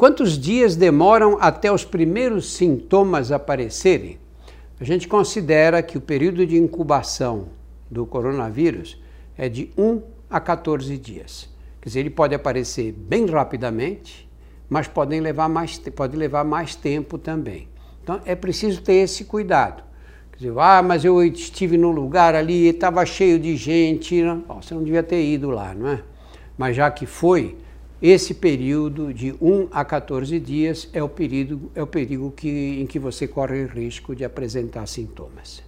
Quantos dias demoram até os primeiros sintomas aparecerem? A gente considera que o período de incubação do coronavírus é de 1 a 14 dias. Quer dizer, ele pode aparecer bem rapidamente, mas podem levar mais, pode levar mais tempo também. Então é preciso ter esse cuidado. Quer dizer, ah, mas eu estive num lugar ali, estava cheio de gente. Você não devia ter ido lá, não é? Mas já que foi, esse período de 1 a 14 dias é o perigo, é o perigo que, em que você corre risco de apresentar sintomas.